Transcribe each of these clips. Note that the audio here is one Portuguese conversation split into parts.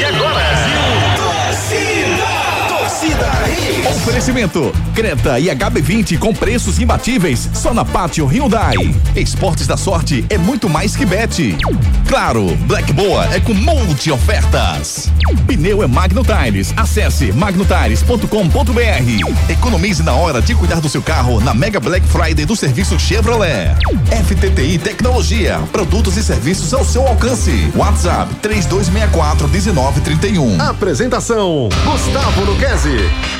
E agora? Oferecimento: Creta e HB20 com preços imbatíveis só na Pátio Hyundai. Esportes da sorte é muito mais que bet. Claro, Black Boa é com multi ofertas. Pneu é Magno Tires. Acesse magnotires.com.br. Economize na hora de cuidar do seu carro na Mega Black Friday do serviço Chevrolet. FTTI Tecnologia, produtos e serviços ao seu alcance. WhatsApp 3264 1931. Apresentação: Gustavo Luquezzi.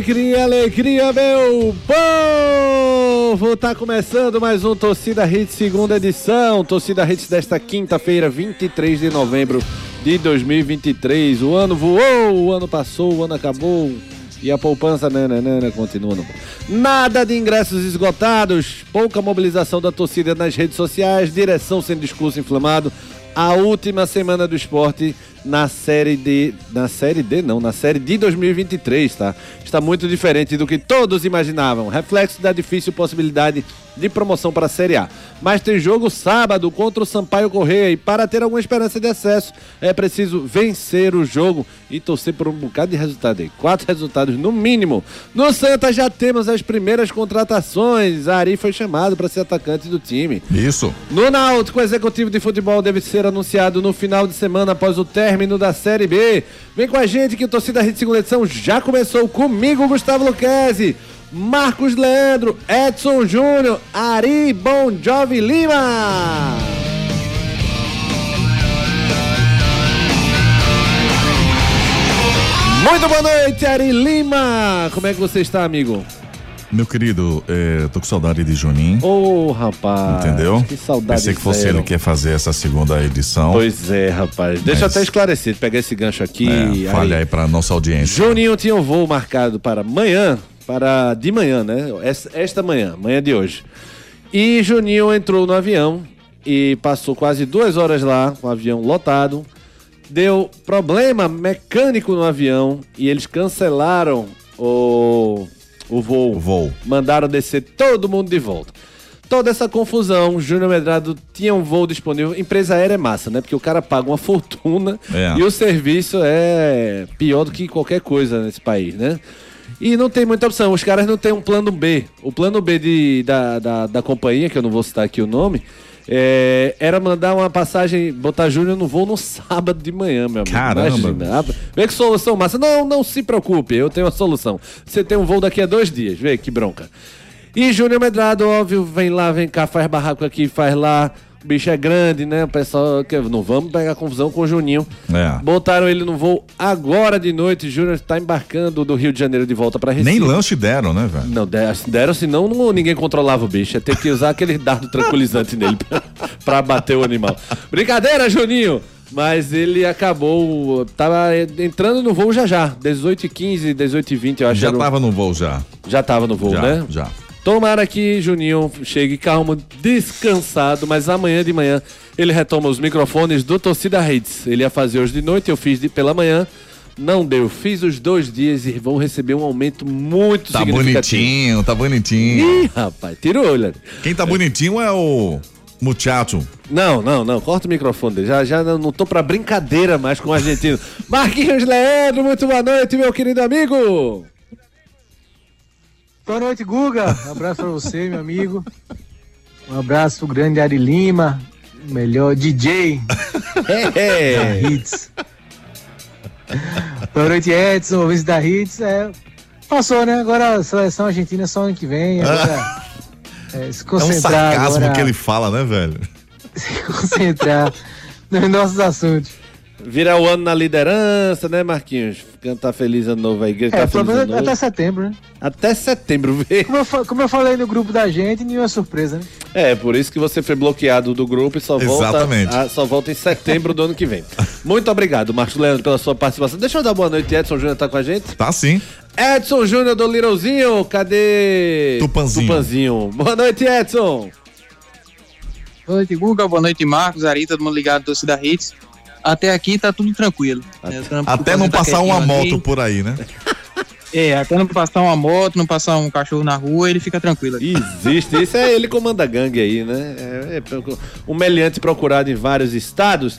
Alegria, alegria, meu povo! Tá começando mais um Torcida Hits segunda edição. Torcida Hits desta quinta-feira, 23 de novembro de 2023. O ano voou, o ano passou, o ano acabou. E a poupança nananana, continua no... Nada de ingressos esgotados, pouca mobilização da torcida nas redes sociais, direção sem discurso inflamado. A última semana do esporte na série D. Na série D, não, na série de 2023, tá? Está muito diferente do que todos imaginavam. Reflexo da difícil possibilidade de promoção para a Série A. Mas tem jogo sábado contra o Sampaio Correia e para ter alguma esperança de acesso é preciso vencer o jogo e torcer por um bocado de resultado aí. Quatro resultados no mínimo. No Santa já temos as primeiras contratações. Ari foi chamado para ser atacante do time. Isso. No Náutico, o executivo de futebol deve ser anunciado no final de semana após o término da Série B. Vem com a gente que Torcida Rede Segunda Edição já começou comigo, Gustavo Luquezzi, Marcos Leandro, Edson Júnior, Ari Bon Jovi Lima. Muito boa noite, Ari Lima. Como é que você está, amigo? Meu querido, é, tô com saudade de Juninho. Ô, rapaz. Entendeu? Que saudade Pensei que fosse ele que ia fazer essa segunda edição. Pois é, rapaz. Deixa eu até esclarecer, pegar esse gancho aqui. É, falha aí pra nossa audiência. Juninho tinha um voo marcado para amanhã, para de manhã, né? Esta manhã, manhã de hoje. E Juninho entrou no avião e passou quase duas horas lá, com o avião lotado. Deu problema mecânico no avião e eles cancelaram o, o voo. O voo. Mandaram descer todo mundo de volta. Toda essa confusão, Júnior Medrado tinha um voo disponível. Empresa aérea é massa, né? Porque o cara paga uma fortuna É. e o serviço é pior do que qualquer coisa nesse país, né? E não tem muita opção. Os caras não têm um plano B. O plano B de, da, da, da companhia, que eu não vou citar aqui o nome, é, era mandar uma passagem, botar Júnior no voo no sábado de manhã, meu amigo. Caramba, Vê que solução massa. Não, não se preocupe, eu tenho a solução. Você tem um voo daqui a dois dias, vê que bronca. E Júnior Medrado, óbvio, vem lá, vem cá, faz barraco aqui, faz lá. O bicho é grande, né? O pessoal, que não vamos pegar confusão com o Juninho. É. Botaram ele no voo agora de noite. Júnior está embarcando do Rio de Janeiro de volta para Recife. Nem lanche deram, né, velho? Não, deram, deram senão não, ninguém controlava o bicho. Ia ter que usar aquele dardo tranquilizante nele pra bater o animal. Brincadeira, Juninho! Mas ele acabou. Tava entrando no voo já já. 18h15, 18h20, eu acho. Já tava no voo já. já tava no voo, já, né? já. Tomara que Juninho chegue calmo, descansado, mas amanhã de manhã ele retoma os microfones do Torcida Redes. Ele ia fazer hoje de noite, eu fiz de, pela manhã. Não deu, fiz os dois dias e vão receber um aumento muito Tá significativo. bonitinho, tá bonitinho. Ih, rapaz, tira o olho. Quem tá bonitinho é o muchacho. Não, não, não, corta o microfone dele. Já, já não, não tô pra brincadeira mais com o argentino. Marquinhos Leandro, muito boa noite, meu querido amigo. Boa noite, Guga. Um abraço pra você, meu amigo. Um abraço pro grande Ari Lima, melhor DJ da É. Hits. Boa noite, Edson, ouvintes da Hits. É, passou, né? Agora a seleção argentina é só ano que vem. Agora, é, se É um concentrar sarcasmo agora, que ele fala, né, velho? se concentrar nos nossos assuntos. Virar o ano na liderança, né, Marquinhos? Cantar feliz ano novo aí. Gritar É, feliz pelo menos ano novo. até setembro, né? Até setembro, vê. Como eu, como eu falei no grupo da gente, nenhuma surpresa, né? É, por isso que você foi bloqueado do grupo e só volta, a- só volta em setembro do ano que vem. Muito obrigado, Marcos Leandro, pela sua participação. Deixa eu dar boa noite, Edson Júnior tá com a gente. Tá sim. Edson Júnior do Littlezinho, cadê? Tupanzinho. Tupanzinho. Boa noite, Edson. Boa noite, Guga. Boa noite, Marcos, Ari, todo mundo ligado, torcida Hits. Até aqui tá tudo tranquilo. né? Até não tá passar uma quietinho ali. moto por aí, né? É, até não passar uma moto, não passar um cachorro na rua, ele fica tranquilo. aqui. Existe, isso é ele comanda a gangue aí, né? É, é um meliante procurado em vários estados.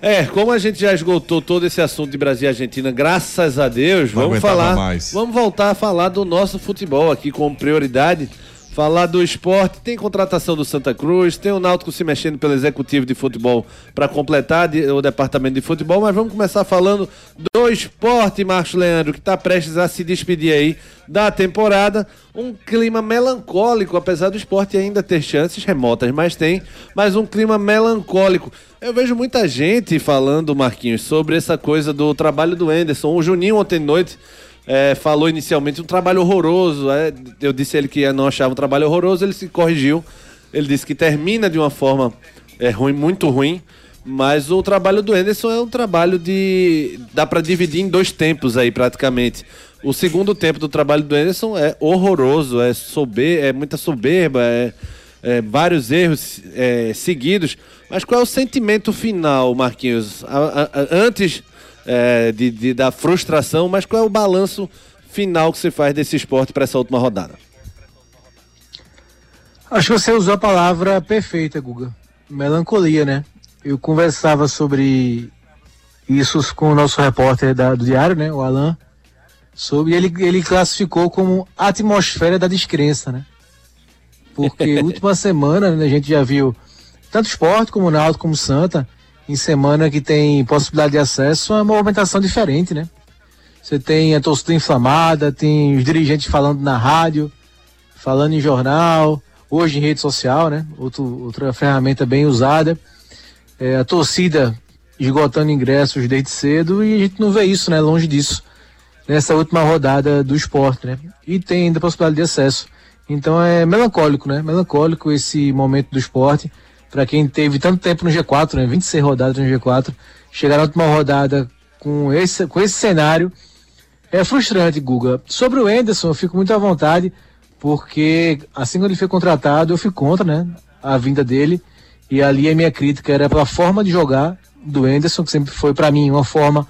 É, como a gente já esgotou todo esse assunto de Brasil e Argentina, graças a Deus, Não vamos falar. mais. Vamos voltar a falar do nosso futebol aqui com prioridade. Falar do esporte, tem contratação do Santa Cruz, tem o Náutico se mexendo pelo executivo de futebol para completar de- o departamento de futebol, mas vamos começar falando do esporte, Marcos Leandro, que está prestes a se despedir aí da temporada. Um clima melancólico, apesar do esporte ainda ter chances remotas, mas tem, mas um clima melancólico. Eu vejo muita gente falando, Marquinhos, sobre essa coisa do trabalho do Enderson. O Juninho ontem de noite é, falou inicialmente um trabalho horroroso. é, eu disse a ele que não achava um trabalho horroroso, ele se corrigiu. Ele disse que termina de uma forma é, ruim, muito ruim. Mas o trabalho do Anderson é um trabalho de. dá pra dividir em dois tempos aí, praticamente. O segundo tempo do trabalho do Anderson é horroroso, é, sober, é muita soberba, é, é vários erros é, seguidos. Mas qual é o sentimento final, Marquinhos? A- a- a- antes é, de, de- da frustração, mas qual é o balanço final que você faz desse esporte para essa última rodada? Acho que você usou a palavra perfeita, Guga. Melancolia, né? Eu conversava sobre isso com o nosso repórter da- do Diário, né? O Alan. Sobre ele, ele classificou como atmosfera da descrença, né? Porque última semana né, a gente já viu tanto esporte como o Náutico como Santa em semana que tem possibilidade de acesso a uma movimentação diferente, né? Você tem a torcida inflamada, tem os dirigentes falando na rádio, falando em jornal, hoje em rede social, né? Outro, outra ferramenta bem usada. É, a torcida esgotando ingressos desde cedo e a gente não vê isso, né? Longe disso. Nessa última rodada do esporte, né? E tem ainda possibilidade de acesso. Então é melancólico, né? Melancólico esse momento do esporte. Para quem teve tanto tempo no G4, né? 26 rodadas no G4, chegar na última rodada com esse, com esse cenário é frustrante, Guga. Sobre o Enderson, eu fico muito à vontade, porque assim que ele foi contratado, eu fui contra, né? A vinda dele. E ali a minha crítica era pela forma de jogar do Enderson, que sempre foi para mim uma forma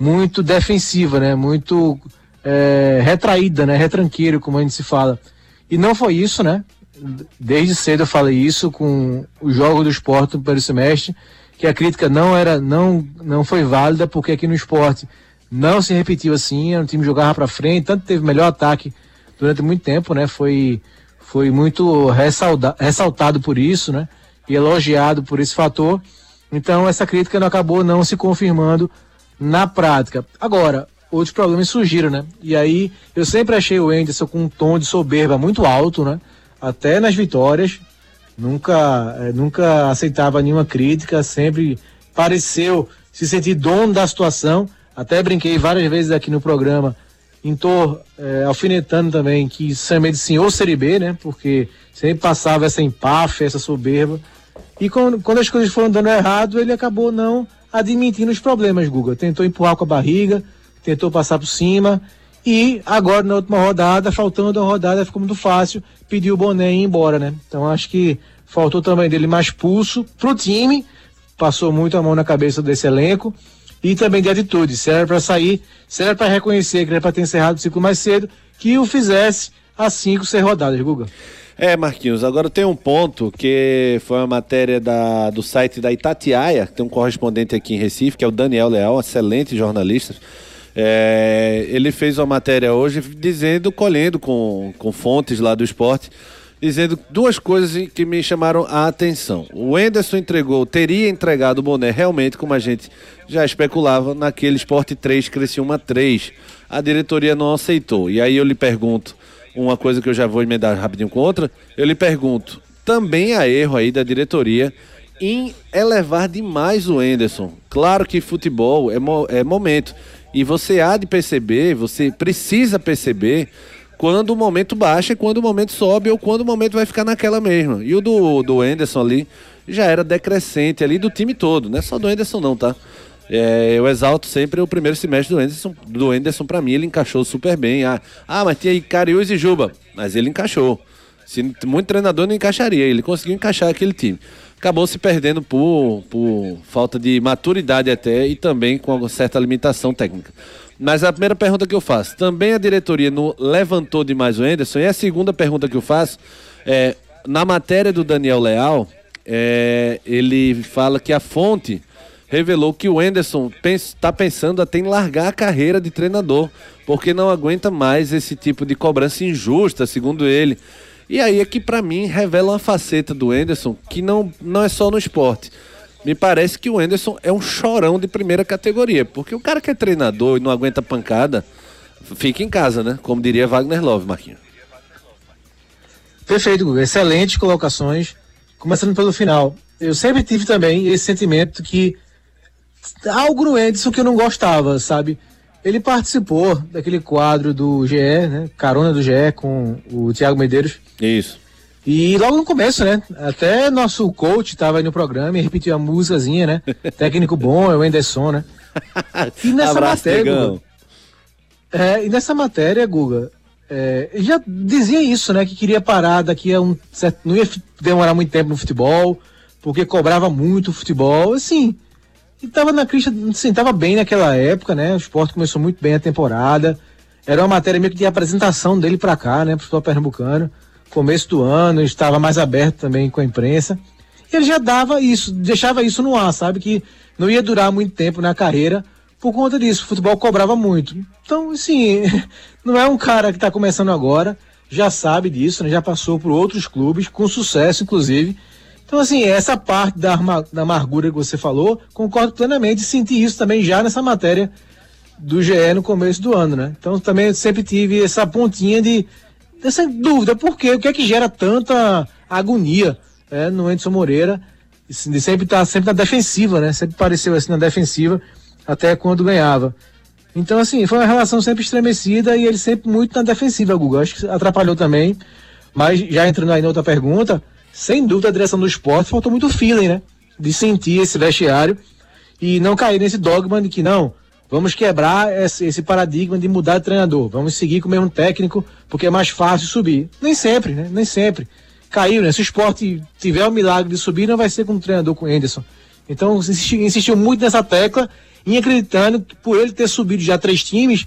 muito defensiva, né? Muito é, retraída, né? Retranqueiro, como a gente se fala. E não foi isso, né? Desde cedo eu falei isso com o jogo do esporte no primeiro semestre, que a crítica não era, não, não foi válida, porque aqui no esporte não se repetiu assim, um time jogava para frente, tanto teve melhor ataque durante muito tempo, né? Foi, foi muito ressalda, ressaltado por isso, né? E elogiado por esse fator. Então essa crítica não acabou não se confirmando na prática. Agora, outros problemas surgiram, né? E aí eu sempre achei o Anderson com um tom de soberba muito alto, né? Até nas vitórias. Nunca, eh, nunca aceitava nenhuma crítica, sempre pareceu se sentir dono da situação. Até brinquei várias vezes aqui no programa, estou alfinetando também que chamei de senhor Série B, né? Porque sempre passava essa empáfia, essa soberba. E quando, quando as coisas foram dando errado, ele acabou não admitindo os problemas, Guga. Tentou empurrar com a barriga, tentou passar por cima. E agora, na última rodada, faltando uma rodada, ficou muito fácil, pediu o boné e ir embora, né? Então acho que faltou também dele mais pulso pro time, passou muito a mão na cabeça desse elenco e também de atitude. Se era para sair, se era para reconhecer que era para ter encerrado o ciclo mais cedo, que o fizesse às cinco, seis rodadas, Guga. É, Marquinhos, agora tem um ponto que foi uma matéria da, do site da Itatiaia, que tem um correspondente aqui em Recife, que é o Daniel Leal, excelente jornalista. É, ele fez uma matéria hoje dizendo, colhendo com, com fontes lá do esporte, dizendo duas coisas que me chamaram a atenção. O Enderson entregou, teria entregado o boné realmente, como a gente já especulava, naquele Sport 3, Criciúma 3. A diretoria não aceitou. E aí eu lhe pergunto, uma coisa que eu já vou emendar rapidinho com outra, eu lhe pergunto, também há erro aí da diretoria em elevar demais o Enderson. Claro que futebol é, mo é momento. E você há de perceber, você precisa perceber quando o momento baixa, quando o momento sobe ou quando o momento vai ficar naquela mesma. E o do, do Enderson ali já era decrescente ali do time todo, não é só do Enderson não, tá? É, eu exalto sempre o primeiro semestre do Enderson. Do Enderson, pra mim, ele encaixou super bem. Ah, ah mas tinha Cariús e Juba. Mas ele encaixou. Se muito treinador não encaixaria, ele conseguiu encaixar aquele time. Acabou se perdendo por, por falta de maturidade até e também com uma certa limitação técnica. Mas a primeira pergunta que eu faço, também a diretoria não levantou demais o Enderson? E a segunda pergunta que eu faço é, na matéria do Daniel Leal, é, ele fala que a fonte revelou que o Enderson está pensando até em largar a carreira de treinador, porque não aguenta mais esse tipo de cobrança injusta, segundo ele. E aí é que para mim revela uma faceta do Enderson que não, não é só no esporte. Me parece que o Enderson é um chorão de primeira categoria, porque o cara que é treinador e não aguenta pancada, fica em casa, né? Como diria Wagner Love, Marquinhos. Perfeito, Guga. Excelentes colocações. Começando pelo final. Eu sempre tive também esse sentimento que algo no Edson que eu não gostava, sabe? Ele participou daquele quadro do GE, né? Carona do GE com o Thiago Medeiros. Isso. E logo no começo, né? Até nosso coach estava aí no programa e repetiu a músicazinha, né? Técnico bom, é o Enderson, né? E nessa Abraço, matéria, Guga, é, e nessa matéria, Guga, é, já dizia isso, né? Que queria parar daqui a um certo, não ia demorar muito tempo no futebol, porque cobrava muito o futebol, assim. E tava na crista, assim, tava bem naquela época, né? O esporte começou muito bem a temporada. Era uma matéria meio que de apresentação dele para cá, né? Pro futebol pernambucano. Começo do ano, estava mais aberto também com a imprensa. Ele já dava isso, deixava isso no ar, sabe? Que não ia durar muito tempo na carreira por conta disso. O futebol cobrava muito. Então, assim, não é um cara que está começando agora, já sabe disso, né? já passou por outros clubes, com sucesso, inclusive. Então, assim, essa parte da, da amargura que você falou, concordo plenamente, senti isso também já nessa matéria do GE no começo do ano, né? Então, também sempre tive essa pontinha de dessa dúvida, por quê? O que é que gera tanta agonia é, no Edson Moreira? De sempre estar tá, sempre na defensiva, né? Sempre pareceu assim na defensiva, até quando ganhava. Então, assim, foi uma relação sempre estremecida e ele sempre muito na defensiva, Google. Acho que atrapalhou também. Mas já entrando aí na outra pergunta, sem dúvida a direção do esporte faltou muito feeling, né? De sentir esse vestiário e não cair nesse dogma de que não, vamos quebrar esse, paradigma de mudar de treinador, vamos seguir com o mesmo técnico porque é mais fácil subir. Nem sempre, né? Nem sempre. Caiu, né? Se o esporte tiver o milagre de subir, não vai ser com o treinador, com o Anderson. Então insistiu, insistiu muito nessa tecla, em acreditando que por ele ter subido já três times,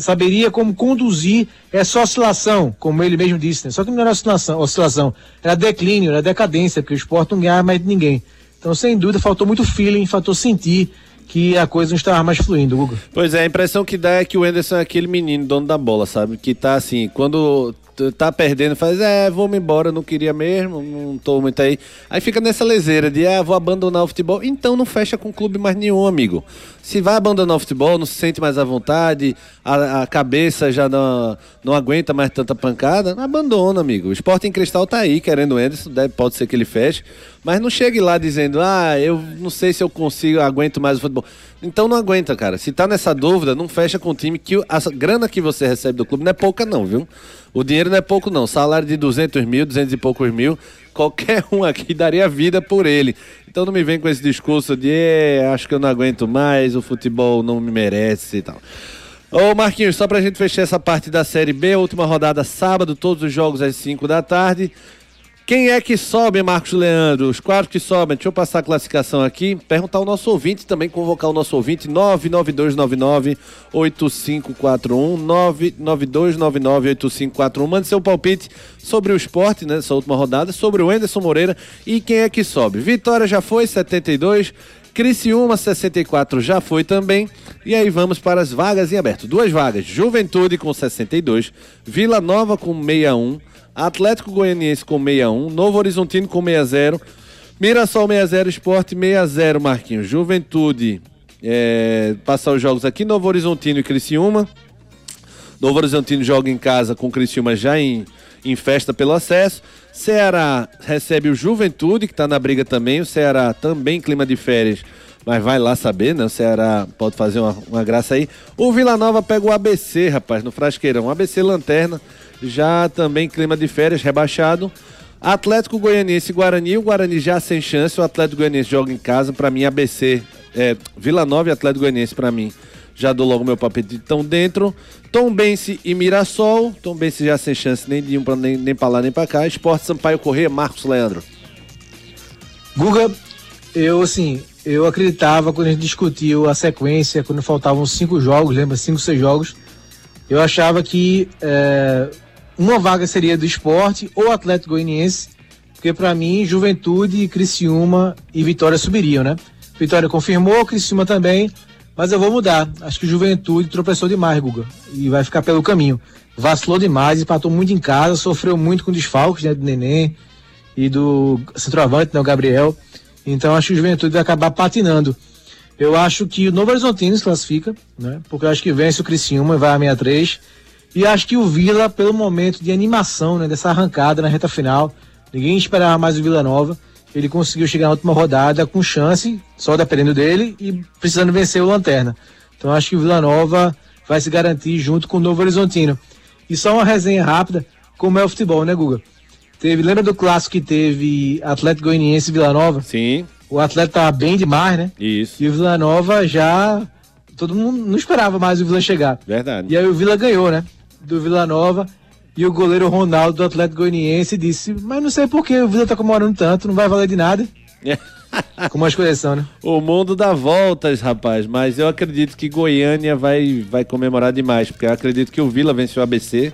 saberia como conduzir essa oscilação, como ele mesmo disse, né? Só que não era oscilação, oscilação, era declínio, era decadência, porque o esporte não ganhava mais de ninguém. Então, sem dúvida, faltou muito feeling, faltou sentir que a coisa não estava mais fluindo, Hugo. Pois é, a impressão que dá é que o Anderson é aquele menino, dono da bola, sabe? Que tá assim, quando tá perdendo, faz, é, vou me embora, não queria mesmo, não tô muito aí. Aí fica nessa leseira de, ah, vou abandonar o futebol. Então não fecha com clube mais nenhum, amigo. Se vai abandonar o futebol, não se sente mais à vontade, a, a cabeça já não, não aguenta mais tanta pancada, abandona, amigo. O em cristal tá aí, querendo o Anderson, deve, pode ser que ele feche. Mas não chegue lá dizendo, ah, eu não sei se eu consigo, aguento mais o futebol. Então não aguenta, cara. Se tá nessa dúvida, não fecha com o time que a grana que você recebe do clube não é pouca, não, viu? O dinheiro não é pouco, não. Salário de 200 mil, 200 e poucos mil, qualquer um aqui daria vida por ele. Então não me vem com esse discurso de eh, acho que eu não aguento mais, o futebol não me merece e tal. Ô Marquinhos, só pra gente fechar essa parte da Série B, última rodada sábado, todos os jogos às 5 da tarde. Quem é que sobe, Marcos Leandro? Os quatro que sobem. Deixa eu passar a classificação aqui. Perguntar ao nosso ouvinte também, convocar o nosso ouvinte 99299-8541. 99299-8541. Mande seu palpite sobre o esporte, nessa né, última rodada, sobre o Enderson Moreira e quem é que sobe. Vitória já foi, 72. Criciúma 64 já foi também. E aí vamos para as vagas em aberto. Duas vagas: Juventude com 62, Vila Nova com 61, Atlético Goianiense com 61, Novo Horizontino com 60, Mirassol 60, Esporte 60, Marquinhos. Juventude é, passar os jogos aqui, Novo Horizontino e Criciúma. Novo Horizontino joga em casa com Criciúma já em, em festa pelo acesso. Ceará recebe o Juventude, que está na briga também. O Ceará também clima de férias, mas vai lá saber, né? O Ceará pode fazer uma, uma graça aí. O Vila Nova pega o ABC, rapaz, no Frasqueirão. ABC Lanterna, já também clima de férias, rebaixado. Atlético Goianiense e Guarani. O Guarani já sem chance. O Atlético Goianiense joga em casa. Para mim, ABC, é, Vila Nova e Atlético Goianiense, para mim, já dou logo meu palpite estão dentro. Tom Bense e Mirassol. Tom Bense já sem chance nem de um pra, nem, nem pra lá nem pra cá. Esporte Sampaio Corrêa, Marcos Leandro. Guga, eu assim, eu acreditava quando a gente discutiu a sequência, quando faltavam cinco jogos, lembra? Cinco, seis jogos. Eu achava que é, uma vaga seria do esporte ou Atlético Goianiense, porque para mim, Juventude, Criciúma e Vitória subiriam, né? Vitória confirmou, Criciúma também. Mas eu vou mudar. Acho que Juventude tropeçou demais, Guga. E vai ficar pelo caminho. Vacilou demais, empatou muito em casa, sofreu muito com desfalques, né? Do Neném e do centroavante, né? O Gabriel. Então acho que o Juventude vai acabar patinando. Eu acho que o Novo Horizontino se classifica, né? Porque eu acho que vence o Criciúma e vai a 63. E acho que o Vila, pelo momento de animação, né? Dessa arrancada na reta final, ninguém esperava mais o Vila Nova ele conseguiu chegar na última rodada com chance, só dependendo dele, e precisando vencer o Lanterna. Então acho que o Vila Nova vai se garantir junto com o Novo Horizontino. E só uma resenha rápida, como é o futebol, né, Guga? Teve, lembra do clássico que teve Atlético Goianiense e Vila Nova? Sim. O Atlético tava bem demais, né? Isso. E o Vila Nova já. Todo mundo não esperava mais o Vila chegar. Verdade. E aí o Vila ganhou, né? Do Vila Nova. E o goleiro Ronaldo do Atlético Goianiense disse: Mas não sei por que o Vila tá comemorando tanto, não vai valer de nada. Como as coisas são, né? O mundo dá voltas, rapaz, mas eu acredito que Goiânia vai, vai comemorar demais, porque eu acredito que o Vila venceu o ABC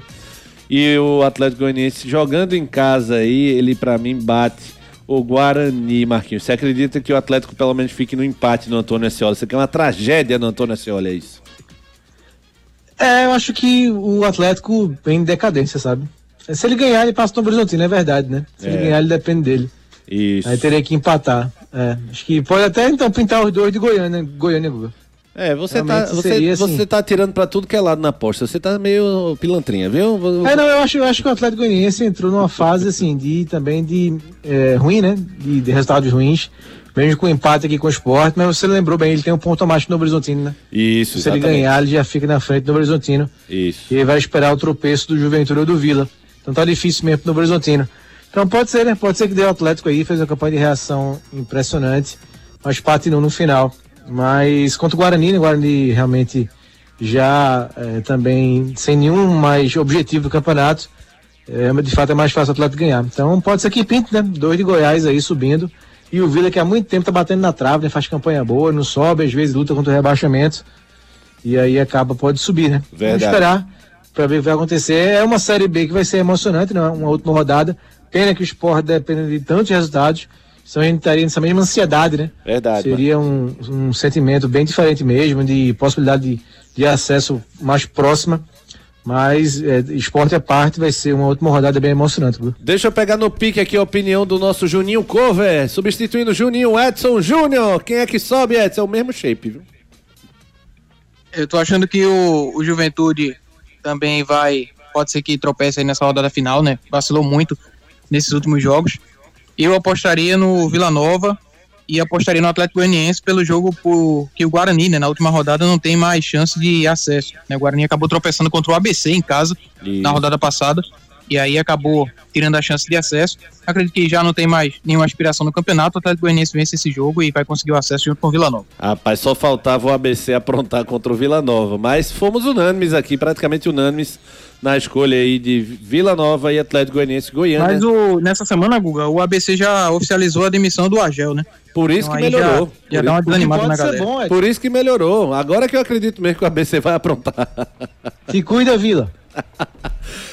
e o Atlético Goianiense jogando em casa aí, ele para mim bate o Guarani, Marquinhos. Você acredita que o Atlético pelo menos fique no empate no Antônio Ascioli? Isso aqui é uma tragédia no Antônio Ascioli, é isso? É, eu acho que o Atlético vem em decadência, sabe? Se ele ganhar, ele passa no Horizontino, é verdade, né? Se É. ele ganhar, ele depende dele. Isso. Aí teria que empatar. É, acho que pode até então pintar os dois de Goiânia, Goiânia, Guga. É, você tá, você, seria assim. você tá tirando pra tudo que é lado na aposta. Você tá meio pilantrinha, viu? É, não, eu acho, eu acho que o Atlético Goianiense entrou numa fase assim de também de é, ruim, né? De, de resultados ruins. Mesmo com empate aqui com o Sport, mas você lembrou bem, ele tem um ponto a mais que o Horizontino, né? Isso, Se ele exatamente. ganhar, ele já fica na frente do Horizontino. Isso. E ele vai esperar o tropeço do Juventude ou do Vila. Então tá difícil mesmo pro Horizontino. Então pode ser, né? Pode ser que dê o Atlético aí, fez uma campanha de reação impressionante, mas patinou no final. Mas contra o Guarani, né? O Guarani realmente já eh, também sem nenhum mais objetivo do campeonato. É, de fato é mais fácil o Atlético ganhar. Então pode ser que pinte, né? Dois de Goiás aí subindo. E o Vila que há muito tempo tá batendo na trave, né? Faz campanha boa, não sobe, às vezes luta contra o rebaixamento. E aí acaba, pode subir, né? Verdade. Vamos esperar para ver o que vai acontecer. É uma Série B que vai ser emocionante, né? Uma última rodada. Pena que o Sport depende de tantos resultados. Senão a gente estaria nessa mesma ansiedade, né? Verdade. Seria um, um sentimento bem diferente mesmo, de possibilidade de, de acesso mais próxima. Mas é, esporte à parte vai ser uma última rodada bem emocionante. viu? Deixa eu pegar no pique aqui a opinião do nosso Juninho Cover, substituindo o Juninho Edson Júnior. Quem é que sobe, Edson? É o mesmo shape, viu? Eu tô achando que o, o Juventude também vai. Pode ser que tropece aí nessa rodada final, né? Vacilou muito nesses últimos jogos. Eu apostaria no Vila Nova e apostaria no Atlético Goianiense pelo jogo por, que o Guarani, né, na última rodada, não tem mais chance de acesso. Né? O Guarani acabou tropeçando contra o ABC em casa Isso. na rodada passada. E aí acabou tirando a chance de acesso. Acredito que já não tem mais nenhuma aspiração no campeonato. O Atlético Goianiense vence esse jogo e vai conseguir o acesso junto com o Vila Nova. Rapaz, só faltava o ABC aprontar contra o Vila Nova. Mas fomos unânimes aqui, praticamente unânimes na escolha aí de Vila Nova e Atlético Goianiense Goiânia. Mas o, nessa semana, Guga, o ABC já oficializou a demissão do Argel, né? Por isso Então que já- melhorou. já Por dá uma desanimada na galera. bom, Ed. Por isso que melhorou. Agora que eu acredito mesmo que o ABC vai aprontar. Se cuida, Vila.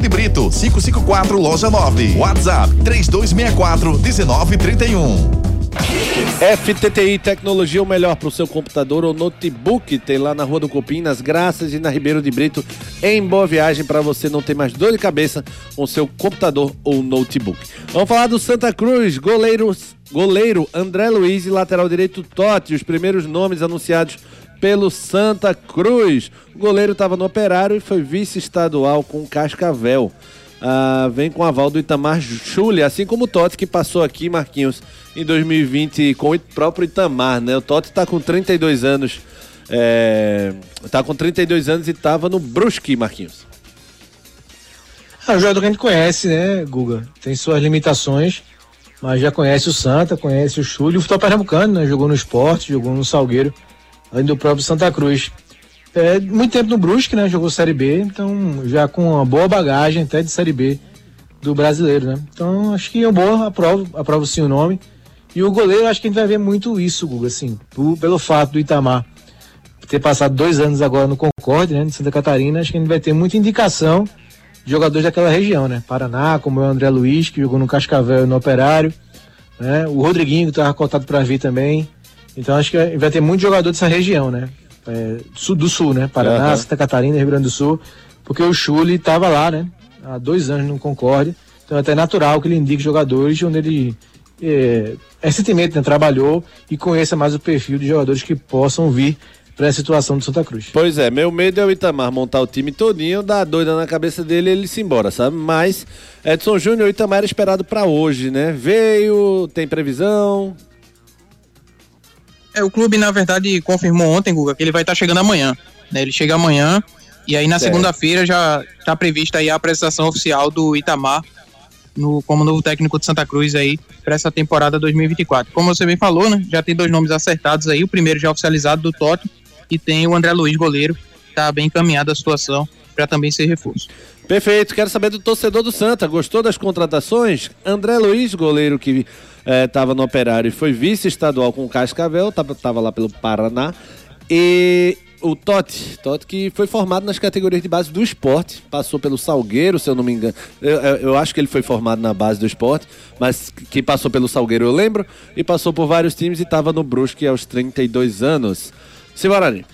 de Brito, 554, loja 9. WhatsApp 3264 1931. FTTI Tecnologia, o melhor para o seu computador ou notebook. Tem lá na Rua do Copim, nas Graças e na Ribeiro de Brito, em Boa Viagem, para você não ter mais dor de cabeça com seu computador ou notebook. Vamos falar do Santa Cruz, goleiros, goleiro André Luiz e lateral direito Totti, os primeiros nomes anunciados pelo Santa Cruz. O goleiro estava no Operário e foi vice-estadual com Cascavel. Ah, vem com aval do Itamar Chule, assim como o Totti que passou aqui, Marquinhos, em 2020 com o próprio Itamar, né? O Totti está com 32 anos, é, tá com 32 anos e estava no Brusque, Marquinhos. É um jogador que a gente conhece, né, Guga? Tem suas limitações, mas já conhece o Santa, conhece o Chule, o futebol pernambucano, né? Jogou no esporte, jogou no Salgueiro, além do próprio Santa Cruz. É, muito tempo no Brusque, né? Jogou Série B, então já com uma boa bagagem até de Série B do brasileiro, né? Então acho que é boa, aprovo, aprovo sim o nome. E o goleiro, acho que a gente vai ver muito isso, Guga, assim, por, pelo fato do Itamar ter passado dois anos agora no Concorde, né, de Santa Catarina, acho que a gente vai ter muita indicação de jogadores daquela região, né? Paraná, como é o André Luiz, que jogou no Cascavel e no Operário, né? O Rodriguinho, que estava cotado para vir também. Então acho que vai ter muito jogador dessa região, né? É, sul, do sul, né? Paraná, Aham. Santa Catarina, Rio Grande do Sul, porque o Chule estava lá, né? Há dois anos no Concorde. Então é até natural que ele indique jogadores onde ele é, recentemente né, trabalhou e conheça mais o perfil de jogadores que possam vir para a situação do Santa Cruz. Pois é, meu medo é o Itamar montar o time todinho, dar doida na cabeça dele e ele se embora, sabe? Mas Edson Júnior, o Itamar era esperado para hoje, né? Veio, tem previsão. É, o clube, na verdade, confirmou ontem, Guga, que ele vai estar chegando amanhã. né? Ele chega amanhã e aí na segunda-feira já está prevista aí a apresentação oficial do Itamar no, como novo técnico de Santa Cruz aí para essa temporada 2024. Como você bem falou, né? Já tem dois nomes acertados aí, o primeiro já oficializado do Totti e tem o André Luiz, goleiro, tá bem encaminhada a situação para também ser reforço. Perfeito, quero saber do torcedor do Santa. Gostou das contratações? André Luiz, goleiro que estava no Operário e foi vice-estadual com o Cascavel, estava lá pelo Paraná. E o Totti, Totti que foi formado nas categorias de base do esporte, passou pelo Salgueiro, se eu não me engano. Eu, eu- acho que ele foi formado na base do esporte, mas que passou pelo Salgueiro eu lembro, e passou por vários times e estava no Brusque aos 32 anos. Simorani.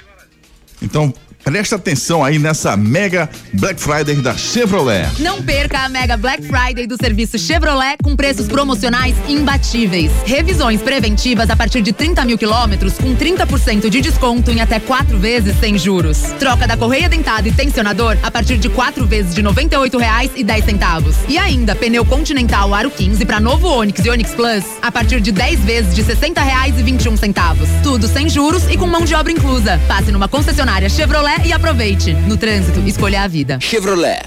Então, presta atenção aí nessa mega Black Friday da Chevrolet. Não perca a Mega Black Friday do serviço Chevrolet com preços promocionais imbatíveis. Revisões preventivas a partir de 30 mil quilômetros com 30% de desconto em até quatro vezes sem juros. Troca da correia dentada e tensionador a partir de quatro vezes de R$ 98,10. E ainda pneu Continental Aro 15 para novo Onix e Onix Plus a partir de 10 vezes de R$ 60,21. Tudo sem juros e com mão de obra inclusa. Passe numa concessionária Chevrolet e aproveite. No trânsito, escolha a vida. Chevrolet.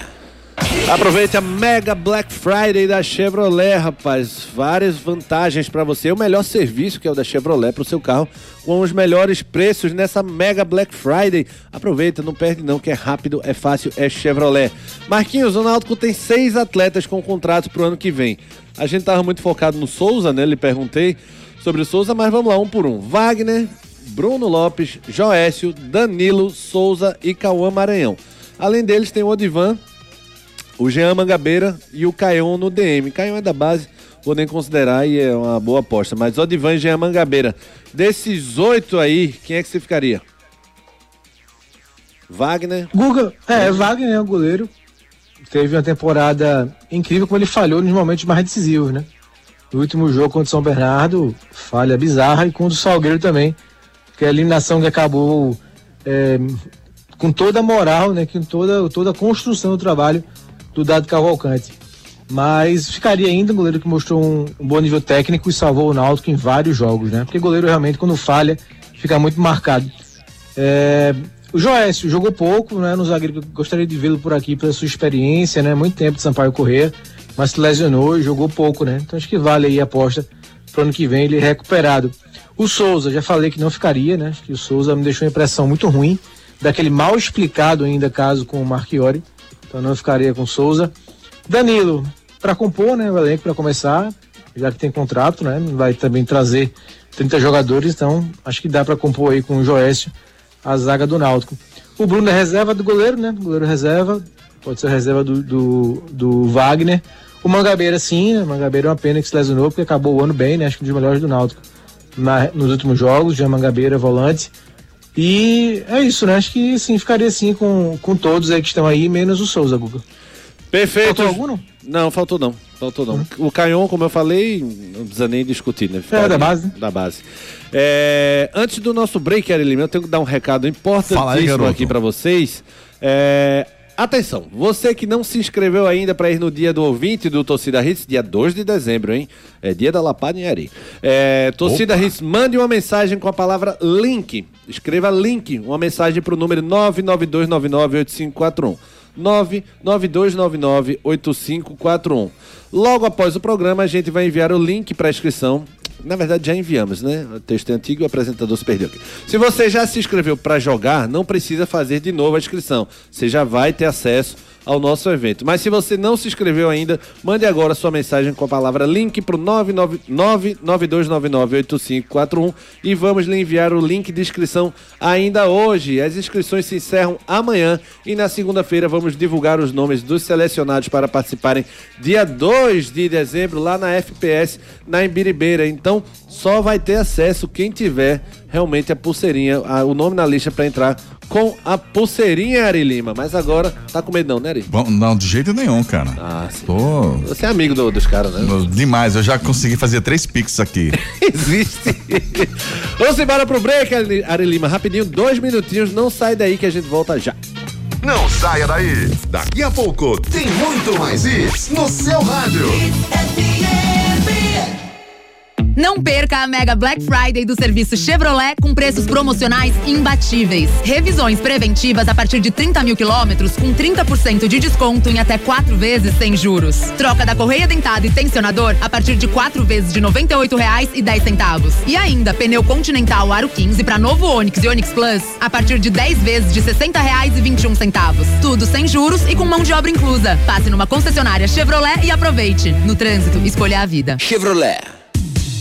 Aproveite a Mega Black Friday da Chevrolet, rapaz. Várias vantagens para você. O melhor serviço que é o da Chevrolet para o seu carro, com os melhores preços nessa Mega Black Friday. Aproveita, não perde não, que é rápido, é fácil, é Chevrolet. Marquinhos, o Náutico tem seis atletas com contrato pro ano que vem. A gente tava muito focado no Souza, né? Lhe perguntei sobre o Souza, mas vamos lá, um por um. Wagner, Bruno Lopes, Joécio, Danilo, Souza e Cauã Maranhão. Além deles tem o Odivan, o Jean Mangabeira e o Caion no DM. Caion é da base, vou nem considerar e é uma boa aposta. Mas Odivan e Jean Mangabeira. Desses oito aí, quem é que você ficaria? Wagner. Guga, é, Wagner é o goleiro. Teve uma temporada incrível como ele falhou nos momentos mais decisivos, né? No último jogo contra o São Bernardo, falha bizarra, e contra o Salgueiro também, que a eliminação que acabou é, com toda a moral, né? Com toda, toda a construção do trabalho do Dado Cavalcante. Mas ficaria ainda um goleiro que mostrou um, um bom nível técnico e salvou o Náutico em vários jogos, né? Porque goleiro realmente, quando falha, fica muito marcado. É, O Joécio jogou pouco, né? No zagueiro gostaria de vê-lo por aqui pela sua experiência, né? Muito tempo de Sampaio Correr, mas se lesionou e jogou pouco, né? Então acho que vale aí a aposta para ano que vem ele recuperado. O Souza, já falei que não ficaria, né? Acho que o Souza me deixou uma impressão muito ruim, daquele mal explicado ainda caso com o Marchiori. Então não ficaria com o Souza. Danilo, para compor, né? O elenco para começar, já que tem contrato, né? Vai também trazer 30 jogadores, então acho que dá para compor aí com o Joécio a zaga do Náutico. O Bruno é reserva do goleiro, né? Goleiro reserva, pode ser reserva do, do, do Wagner. O Mangabeira, sim, né? o Mangabeira é uma pena que se lesionou, porque acabou o ano bem, né? Acho que um dos melhores do Náutico na, nos últimos jogos. Já Mangabeira, volante. E é isso, né? Acho que sim, ficaria assim com, com todos aí que estão aí, menos o Souza, Guga. Perfeito. Faltou algum, não? Não, faltou não. Faltou não. O Caion, como eu falei, não precisa nem discutir, né? É, da base, né? Da base. É, antes do nosso break, Ari Lima, eu tenho que dar um recado aí, importantíssimo garoto. aqui pra vocês. É, atenção, você que não se inscreveu ainda pra ir no dia do ouvinte do Torcida Hits, dia 2 de dezembro, hein? É dia da Lapada em Ari. É, Torcida Hits, mande uma mensagem com a palavra link. Escreva link, uma mensagem pro número 992998541. 992998541. Logo após o programa, a gente vai enviar o link para inscrição. Na verdade, já enviamos, né? O texto é antigo e o apresentador se perdeu aqui. Se você já se inscreveu para jogar, não precisa fazer de novo a inscrição. Você já vai ter acesso ao nosso evento. Mas se você não se inscreveu ainda, mande agora sua mensagem com a palavra link para o 992998541 e vamos lhe enviar o link de inscrição ainda hoje. As inscrições se encerram amanhã e na segunda-feira vamos divulgar os nomes dos selecionados para participarem dia 2 de dezembro lá na FPS, na Embiribeira. Então, só vai ter acesso quem tiver realmente a pulseirinha, a- o nome na lista para entrar com a pulseirinha, Ari Lima. Mas agora, tá com medo não, né, Ari? Bom, não, de jeito nenhum, cara. Ah, sim. Tô Você é amigo do- dos caras, né? demais, eu já consegui fazer três pics aqui. Existe. Vamos embora pro break, Ari Ari Lima. Rapidinho, dois minutinhos. Não sai daí que a gente volta já. Não saia daí. Daqui a pouco tem muito mais isso no seu rádio. Não perca a Mega Black Friday do serviço Chevrolet com preços promocionais imbatíveis. Revisões preventivas a partir de 30 mil quilômetros com 30% de desconto em até quatro vezes sem juros. Troca da correia dentada e tensionador a partir de quatro vezes de R$ 98,10. E ainda pneu Continental Aro 15 para novo Onix e Onix Plus a partir de 10 vezes de R$ 60,21. Tudo sem juros e com mão de obra inclusa. Passe numa concessionária Chevrolet e aproveite. No trânsito, escolha a vida. Chevrolet.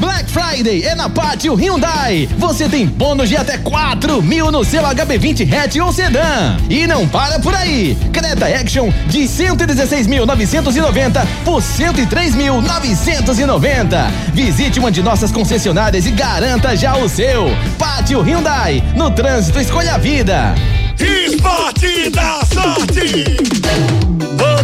Black Friday é na Pátio Hyundai. Você tem bônus de até 4 mil no seu HB20 hatch ou sedã. E não para por aí. Creta Action de 116.990 por 103.990. Visite uma de nossas concessionárias e garanta já o seu. Pátio Hyundai. No trânsito, escolha a vida. Esporte da sorte!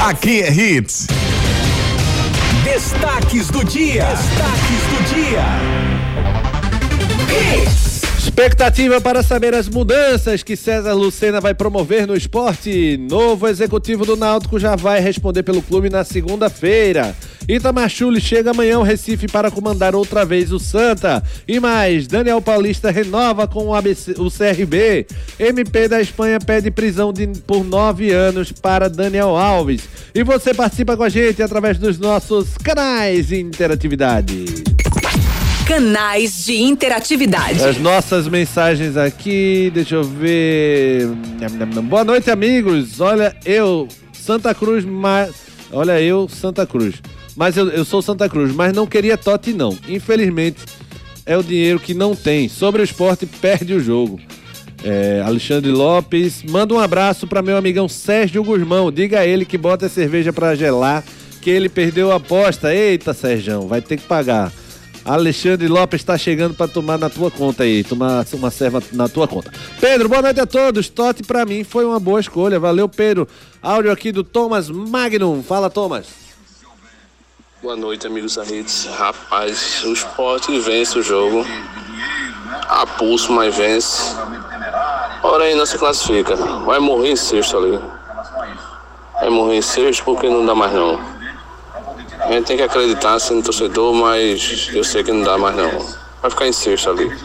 Aqui é Hits. Destaques do dia. Destaques do dia. Expectativa para saber as mudanças que César Lucena vai promover no esporte. Novo executivo do Náutico já vai responder pelo clube na segunda-feira. Itamar Chuli chega amanhã ao Recife para comandar outra vez o Santa. E mais, Daniel Paulista renova com o, ABC, o CRB. MP da Espanha pede prisão de, por nove anos para Daniel Alves. E você participa com a gente através dos nossos canais de interatividade. Canais de interatividade. As nossas mensagens aqui, deixa eu ver. Boa noite, amigos. Olha, eu, Santa Cruz, mas. Olha, eu, Santa Cruz. Mas eu, eu sou Santa Cruz, mas não queria Totti, não. Infelizmente, é o dinheiro que não tem. Sobre o esporte, perde o jogo. É, Alexandre Lopes, manda um abraço para meu amigão Sérgio Guzmão. Diga a ele que bota a cerveja para gelar, que ele perdeu a aposta. Eita, Sérgio, vai ter que pagar. Alexandre Lopes está chegando para tomar na tua conta aí, tomar uma serva na tua conta. Pedro, boa noite a todos. Totti para mim foi uma boa escolha. Valeu, Pedro. Áudio aqui do Thomas Magnum. Fala, Thomas. Boa noite, amigos da Redes. Rapaz, o esporte vence o jogo. A pulso, mas vence. Porém, não se classifica. Vai morrer em sexto ali. Vai morrer em sexto porque não dá mais não. A gente tem que acreditar sendo torcedor, mas eu sei que não dá mais não. Vai ficar em sexto ali.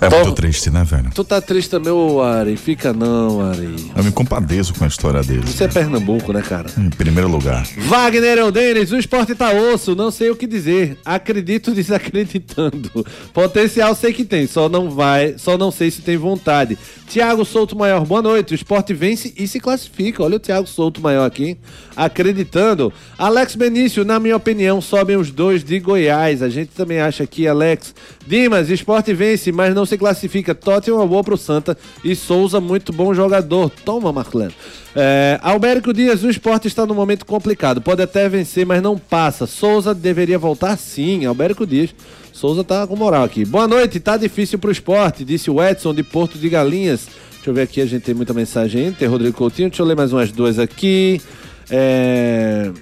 É muito triste, né, velho? Tu tá triste também, ô Ari? Fica não, Ari. Eu me compadeço com a história dele. Isso é Pernambuco, né, cara? Em primeiro lugar. Wagner Eldenes, o esporte tá osso, não sei o que dizer. Acredito desacreditando. Potencial sei que tem, só não vai, só não sei se tem vontade. Tiago Souto Maior, boa noite. O esporte vence e se classifica. Olha o Tiago Souto Maior aqui, acreditando. Alex Benício, na minha opinião, sobem os dois de Goiás. A gente também acha que, Alex. Dimas, esporte vence, mas não se classifica. Totti uma boa pro Santa e Souza, muito bom jogador. Toma, Marcelo. É, Albérico Dias, o esporte está num momento complicado. Pode até vencer, mas não passa. Souza deveria voltar sim. Albérico Dias. Souza tá com moral aqui. Boa noite, tá difícil pro esporte, disse o Edson de Porto de Galinhas. Deixa eu ver aqui, a gente tem muita mensagem. Tem Rodrigo Coutinho, deixa eu ler mais umas duas aqui. É...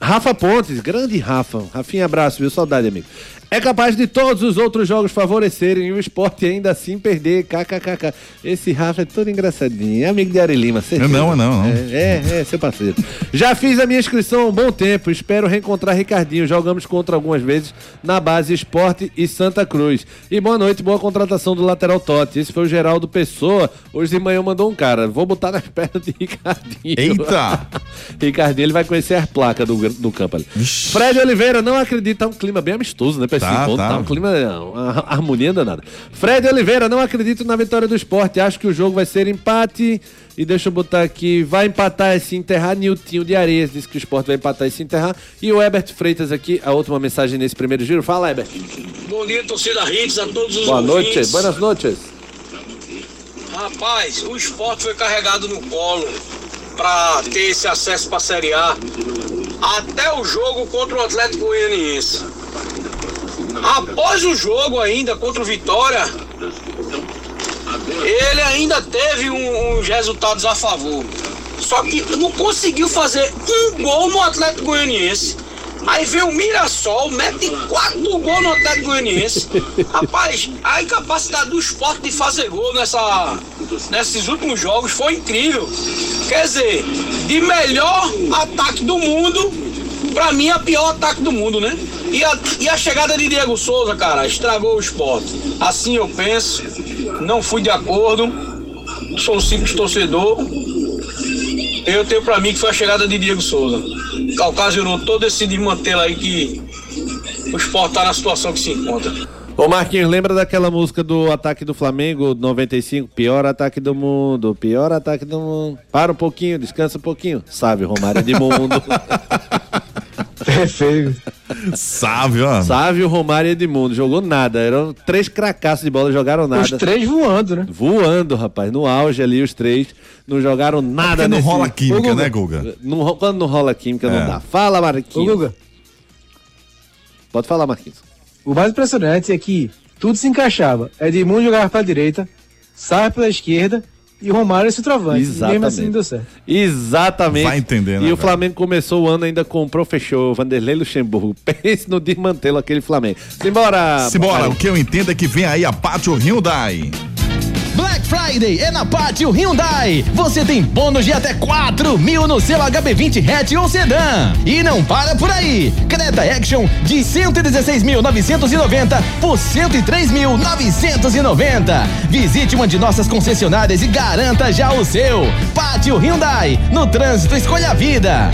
Rafa Pontes, grande Rafa. Rafinha, abraço, viu? Saudade, amigo. É capaz de todos os outros jogos favorecerem e o esporte ainda assim perder. KKKK. Esse Rafa é todo engraçadinho. É amigo de Ari Lima, certeza. Não, não, não. É, é, é, seu parceiro. Já fiz a minha inscrição há um bom tempo. Espero reencontrar Ricardinho. Jogamos contra algumas vezes na base Esporte e Santa Cruz. E boa noite, boa contratação do lateral Totti. Esse foi o Geraldo Pessoa. Hoje de manhã mandou um cara. Vou botar nas pernas de Ricardinho. Eita! Ricardinho, ele vai conhecer as placas do, do campo ali. Fred Oliveira, não acredita. Tá um clima bem amistoso, né? Esse Tá, encontro. tá. Tá um clima, uma harmonia danada. Fred Oliveira, não acredito na vitória do esporte. Acho que o jogo vai ser empate. E deixa eu botar aqui, vai empatar e se enterrar. Niltinho de Areias disse que o esporte vai empatar e se enterrar. E o Herbert Freitas aqui, a última mensagem nesse primeiro giro. Fala, Herbert. Bom dia, torcida Hits, a todos os Boa noite, ouvintes. buenas noites. Rapaz, o esporte foi carregado no colo para ter esse acesso para a Série A até o jogo contra o Atlético Goianiense. Após o jogo ainda contra o Vitória, ele ainda teve um- uns resultados a favor. Só que não conseguiu fazer um gol no Atlético Goianiense. Aí vem o Mirassol, mete quatro gols no Atlético Goianiense. Rapaz, a incapacidade do esporte de fazer gol nessa, nesses últimos jogos foi incrível. Quer dizer, de melhor ataque do mundo, pra mim é o pior ataque do mundo, né? E a, e a chegada de Diego Souza, cara, estragou o esporte. Assim eu penso, não fui de acordo, sou um simples torcedor. Eu tenho pra mim que foi a chegada de Diego Souza. Ocasionou todo esse desmantelo aí que o esporte tá na situação que se encontra. Ô Marquinhos, lembra daquela música do ataque do Flamengo, 95? Pior ataque do mundo, pior ataque do mundo. Para um pouquinho, descansa um pouquinho. Sabe, Romário Edmundo. Perfeito. Sávio, ó. Sávio, Romário e Edmundo. Jogou nada. Eram três cracassos de bola, jogaram nada. Os três voando, né? Voando, rapaz. No auge ali, os três. Não jogaram nada Porque não nesse- rola química, Ô, né, Guga? não quando não rola química, não É. dá. Fala, Marquinhos. Ô, Guga. Pode falar, Marquinhos. O mais impressionante é que tudo se encaixava. Edmundo jogava pra direita, Sá pela esquerda e Romário é centroavante. E Exatamente. Mesmo assim deu certo. Exatamente. Vai entender, né, E o velho? Flamengo começou o ano ainda com o professor Vanderlei Luxemburgo. Pense no desmantelo aquele Flamengo. Simbora! Simbora, o que eu entendo é que vem aí a Pátio Hyundai. Friday é na Pátio Hyundai. Você tem bônus de até 4 mil no seu HB20 hatch ou sedã. E não para por aí. Creta Action de 116.990 por 103.990. Visite uma de nossas concessionárias e garanta já o seu. Pátio Hyundai. No trânsito, escolha a vida.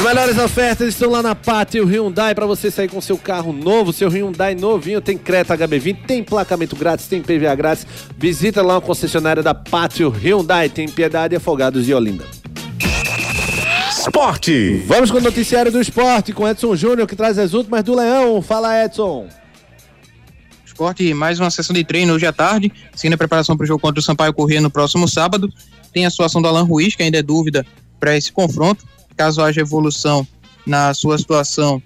As melhores ofertas estão lá na Pátio Hyundai para você sair com seu carro novo, seu Hyundai novinho. Tem Creta HB20, tem placamento grátis, tem PVA grátis. Visita lá uma concessionária da Pátio Hyundai. Tem Piedade, Afogados e Olinda. Esporte. Vamos com o noticiário do esporte com Edson Júnior que traz as últimas do Leão. Fala, Edson. Esporte, mais uma sessão de treino hoje à tarde, seguindo a preparação para o jogo contra o Sampaio Corrêa no próximo sábado. Tem a situação do Alan Ruiz, que ainda é dúvida para esse confronto. Caso haja evolução na sua situação,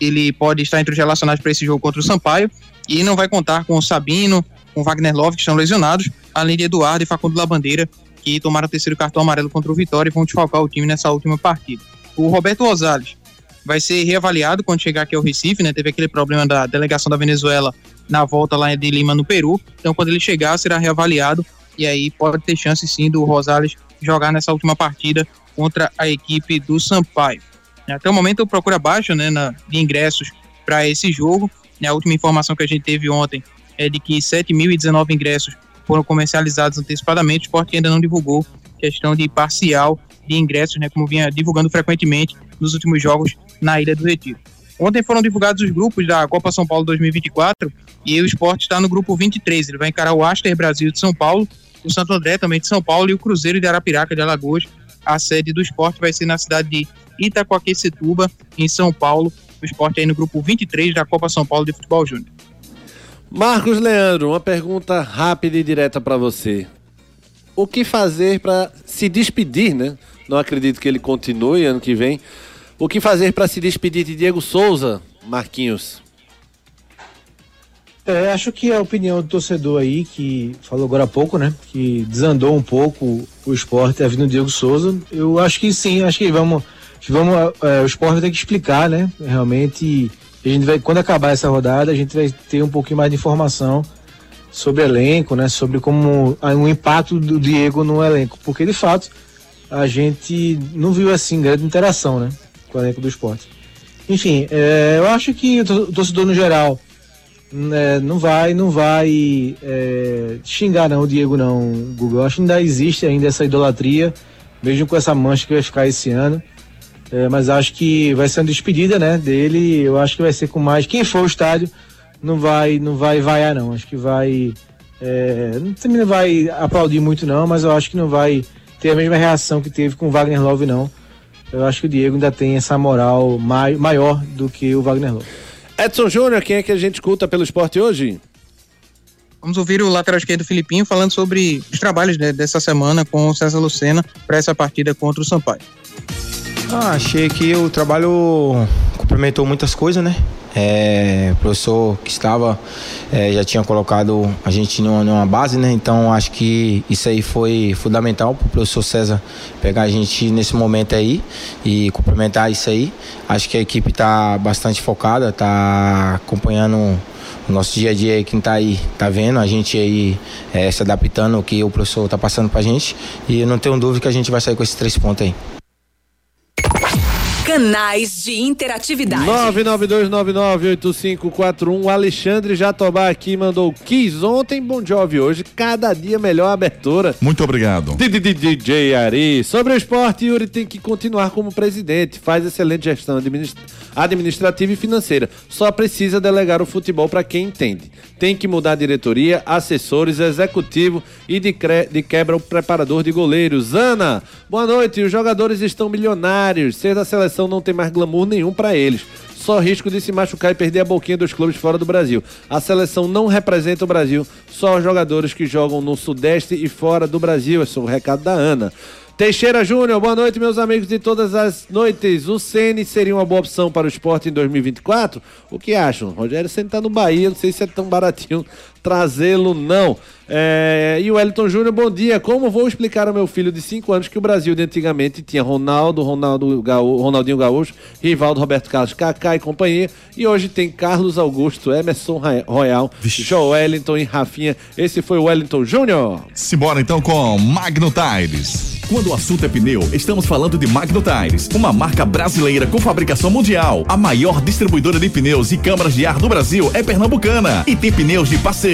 ele pode estar entre os relacionados para esse jogo contra o Sampaio. E não vai contar com o Sabino, com o Wagner Love, que estão lesionados, além de Eduardo e Facundo Labandeira, que tomaram o terceiro cartão amarelo contra o Vitória e vão desfalcar o time nessa última partida. O Roberto Rosales vai ser reavaliado quando chegar aqui ao Recife, né? Teve aquele problema da delegação da Venezuela na volta lá de Lima, no Peru. Então, quando ele chegar, será reavaliado e aí pode ter chance sim do Rosales jogar nessa última partida contra a equipe do Sampaio. Até o momento, procura baixa né, na, de ingressos para esse jogo. A última informação que a gente teve ontem é de que 7.019 ingressos foram comercializados antecipadamente. O esporte ainda não divulgou questão de parcial de ingressos, né, como vinha divulgando frequentemente nos últimos jogos na Ilha do Retiro. Ontem foram divulgados os grupos da Copa São Paulo 2024 e o esporte está no grupo 23. Ele vai encarar o Aster Brasil de São Paulo, o Santo André também de São Paulo e o Cruzeiro de Arapiraca de Alagoas. A sede do esporte vai ser na cidade de Itacoaquecetuba, em São Paulo. O esporte aí no grupo 23 da Copa São Paulo de Futebol Júnior. Marcos Leandro, uma pergunta rápida e direta para você. O que fazer para se despedir, né? Não acredito que ele continue ano que vem. O que fazer para se despedir de Diego Souza, Marquinhos? É, acho que a opinião do torcedor aí, que falou agora há pouco, né? Que desandou um pouco o esporte, a vinda do Diego Souza. Eu acho que sim, acho que vamos. que vamos é, o esporte vai ter que explicar, né? Realmente, a gente vai, quando acabar essa rodada, a gente vai ter um pouquinho mais de informação sobre elenco, né? Sobre como o impacto do Diego no elenco. Porque de fato, a gente não viu assim grande interação, né? Com o elenco do esporte. Enfim, é, eu acho que o torcedor no geral né, não vai, não vai é, xingar não o Diego não, Google. Acho que ainda existe ainda essa idolatria, mesmo com essa mancha que vai ficar esse ano. É, mas acho que vai ser uma despedida, né, dele. Eu acho que vai ser com mais. Quem for ao estádio não vai, não vai vaiar não. Acho que vai, é, também não vai aplaudir muito não, mas eu acho que não vai ter a mesma reação que teve com o Wagner Love não. Eu acho que o Diego ainda tem essa moral mai, maior do que o Wagner Love. Edson Júnior, quem é que a gente escuta pelo esporte hoje? Vamos ouvir o lateral esquerdo Filipinho falando sobre os trabalhos né, dessa semana com o César Lucena para essa partida contra o Sampaio. Ah, achei que o trabalho complementou muitas coisas, né? É, o professor que estava é, já tinha colocado a gente numa, numa base, né? Então acho que isso aí foi fundamental para o professor César pegar a gente nesse momento aí e complementar isso aí. Acho que a equipe está bastante focada, está acompanhando o nosso dia a dia aí, quem tá aí tá vendo, a gente aí é, se adaptando ao que o professor tá passando pra gente e não tenho dúvida que a gente vai sair com esses três pontos aí. Canais de interatividade. 992998541. O Alexandre Jatobá aqui mandou quis ontem, Bom Jovi hoje, cada dia melhor abertura. Muito obrigado. DJ Ari. Sobre o esporte, Yuri tem que continuar como presidente. Faz excelente gestão administ- administrativa e financeira. Só precisa delegar o futebol para quem entende. Tem que mudar a diretoria, assessores, executivo e de, cre- de quebra o preparador de goleiros. Ana, boa noite. Os jogadores estão milionários. Ser da seleção não tem mais glamour nenhum para eles. Só risco de se machucar e perder a boquinha dos clubes fora do Brasil. A seleção não representa o Brasil, só os jogadores que jogam no Sudeste e fora do Brasil. Esse é o recado da Ana. Teixeira Júnior, boa noite, meus amigos de todas as noites. O Ceni seria uma boa opção para o esporte em 2024? O que acham? Rogério Ceni tá no Bahia, não sei se é tão baratinho trazê-lo, não. É, e o Wellington Júnior, bom dia. Como vou explicar ao meu filho de 5 anos que o Brasil de antigamente tinha Ronaldo, Ronaldo Gaú, Ronaldinho Gaúcho, Rivaldo, Roberto Carlos, Kaká e companhia, e hoje tem Carlos Augusto, Emerson Royal, Joelinton e Rafinha. Esse foi o Wellington Júnior. Simbora então com Magno Tires. Quando o assunto é pneu, estamos falando de Magno Tires, uma marca brasileira com fabricação mundial. A maior distribuidora de pneus e câmaras de ar do Brasil é pernambucana e tem pneus de passeio,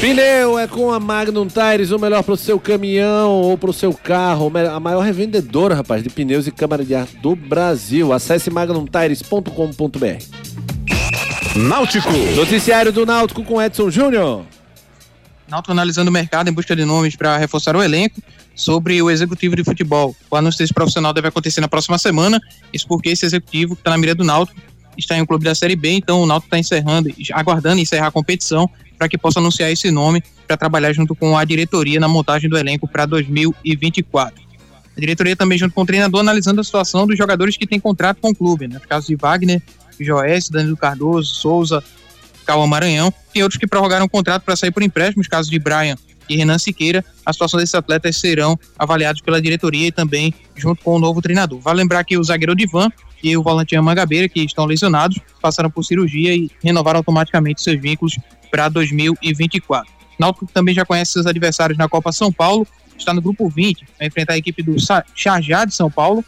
Pneu é com a Magnum Tires, o melhor pro seu caminhão ou pro seu carro. A maior revendedora, rapaz, de pneus e câmara de ar do Brasil. Acesse magnumtires.com.br. Náutico. Noticiário do Náutico com Edson Júnior. Náutico analisando o mercado em busca de nomes para reforçar o elenco sobre o executivo de futebol. O anúncio desse profissional deve acontecer na próxima semana. Isso porque esse executivo que está na mira do Náutico está em um clube da Série B, então o Náutico está encerrando, aguardando encerrar a competição para que possa anunciar esse nome para trabalhar junto com a diretoria na montagem do elenco para 2024. A diretoria também junto com o treinador analisando a situação dos jogadores que têm contrato com o clube, né? Os casos de Wagner, Joés, Danilo Cardoso, Souza, Cauã Maranhão, tem outros que prorrogaram o contrato para sair por empréstimo, os casos de Brian e Renan Siqueira, a situação desses atletas serão avaliados pela diretoria e também junto com o novo treinador. Vale lembrar que o zagueiro Divan e o volante Mangabeira, que estão lesionados, passaram por cirurgia e renovaram automaticamente seus vínculos para 2024. Náutico também já conhece seus adversários na Copa São Paulo, está no grupo 20, vai enfrentar a equipe do Charjá de São Paulo,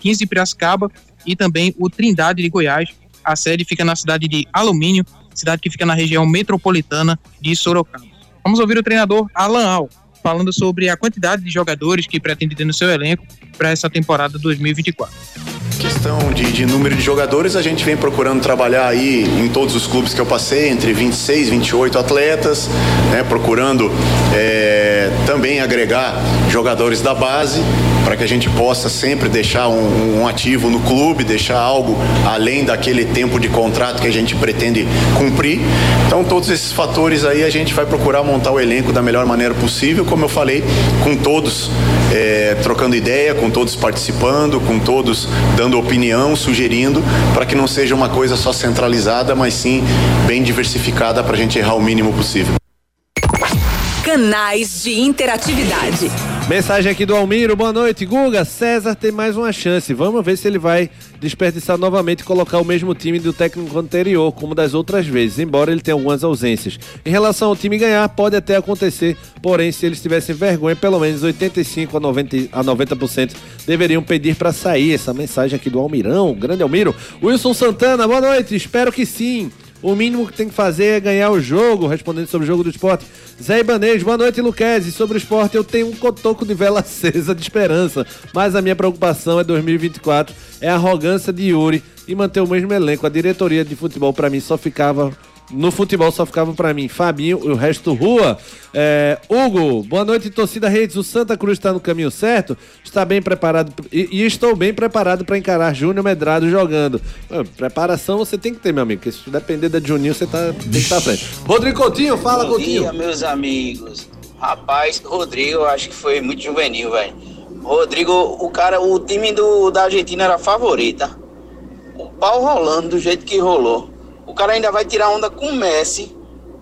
15 de Piracicaba e também o Trindade de Goiás. A sede fica na cidade de Alumínio, cidade que fica na região metropolitana de Sorocaba. Vamos ouvir o treinador Alan Al, falando sobre a quantidade de jogadores que pretende ter no seu elenco para essa temporada 2024. Questão de, de, número de jogadores, a gente vem procurando trabalhar aí em todos os clubes que eu passei, entre 26 e 28 atletas, né, procurando é, também agregar jogadores da base para que a gente possa sempre deixar um, um, ativo no clube, deixar algo além daquele tempo de contrato que a gente pretende cumprir. Então, todos esses fatores aí a gente vai procurar montar o elenco da melhor maneira possível, como eu falei, com todos é, trocando ideia, com todos participando, com todos dando opinião, sugerindo, para que não seja uma coisa só centralizada, mas sim bem diversificada para a gente errar o mínimo possível. Canais de interatividade. Mensagem aqui do Almiro, boa noite. Guga, César tem mais uma chance. Vamos ver se ele vai desperdiçar novamente e colocar o mesmo time do técnico anterior, como das outras vezes, embora ele tenha algumas ausências. Em relação ao time ganhar, pode até acontecer, porém, se eles tivessem vergonha, pelo menos 85 a 90%, a 90% deveriam pedir para sair. Essa mensagem aqui do Almirão, grande Almiro. Wilson Santana, boa noite. Espero que sim. O mínimo que tem que fazer é ganhar o jogo, respondendo sobre o jogo do esporte. Zé Ibanez, boa noite, Luquezzi. Sobre o esporte, eu tenho um cotoco de vela acesa de esperança, mas a minha preocupação é 2024, é a arrogância de Yuri e manter o mesmo elenco. A diretoria de futebol, para mim, só ficava no futebol só ficava para mim Fabinho e o resto rua. É, Hugo, boa noite, torcida Redes. O Santa Cruz está no caminho certo? Está bem preparado e, e estou bem preparado para encarar Júnior Medrado jogando. preparação você tem que ter, meu amigo, porque se depender da Juninho, você tá, tem que estar tá frente. Rodrigo Coutinho, fala, Bom Coutinho. Dia, meus amigos. Rapaz, Rodrigo, acho que foi muito juvenil, velho. Rodrigo, o cara, o time do, da Argentina era favorita. O pau rolando do jeito que rolou. O cara ainda vai tirar onda com o Messi.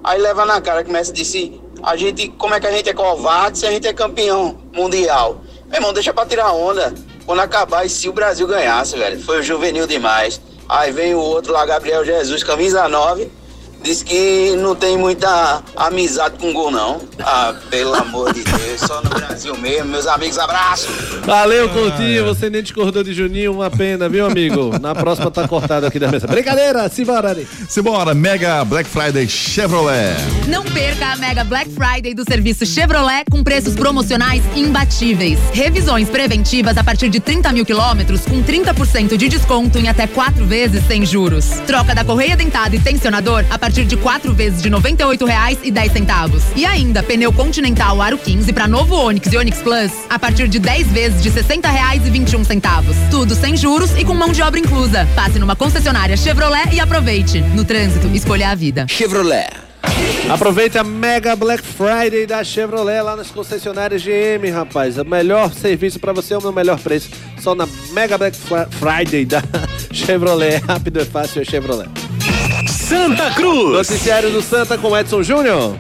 Aí leva na cara que o Messi disse: a gente, como é que a gente é covarde se a gente é campeão mundial? Meu irmão, deixa pra tirar onda. Quando acabar, e se o Brasil ganhasse, velho, foi juvenil demais. Aí vem o outro lá, Gabriel Jesus, camisa 9 Diz que não tem muita amizade com gol, não. Ah, pelo amor de Deus, só no Brasil mesmo. Meus amigos, abraço. Valeu, Coutinho. Você nem discordou de Juninho, uma pena, viu, amigo? Na próxima tá cortado aqui da mesa. Brincadeira, simbora, Ari. Simbora, Mega Black Friday Chevrolet. Não perca a Mega Black Friday do serviço Chevrolet com preços promocionais imbatíveis. Revisões preventivas a partir de 30 mil quilômetros com 30% de desconto em até quatro vezes sem juros. Troca da correia dentada e tensionador a partir partir de quatro vezes de R$ 98,10. E ainda, pneu Continental Aro 15 para novo Onix e Onix Plus a partir de 10 vezes de R$ 60,21. Tudo sem juros e com mão de obra inclusa. Passe numa concessionária Chevrolet e aproveite. No trânsito, escolha a vida. Chevrolet. Aproveite a Mega Black Friday da Chevrolet lá nas concessionárias GM, rapaz. O melhor serviço para você, o melhor preço. Só na Mega Black Friday da Chevrolet. Rápido e fácil é Chevrolet. Santa Cruz. Noticiário do Santa com Edson Júnior.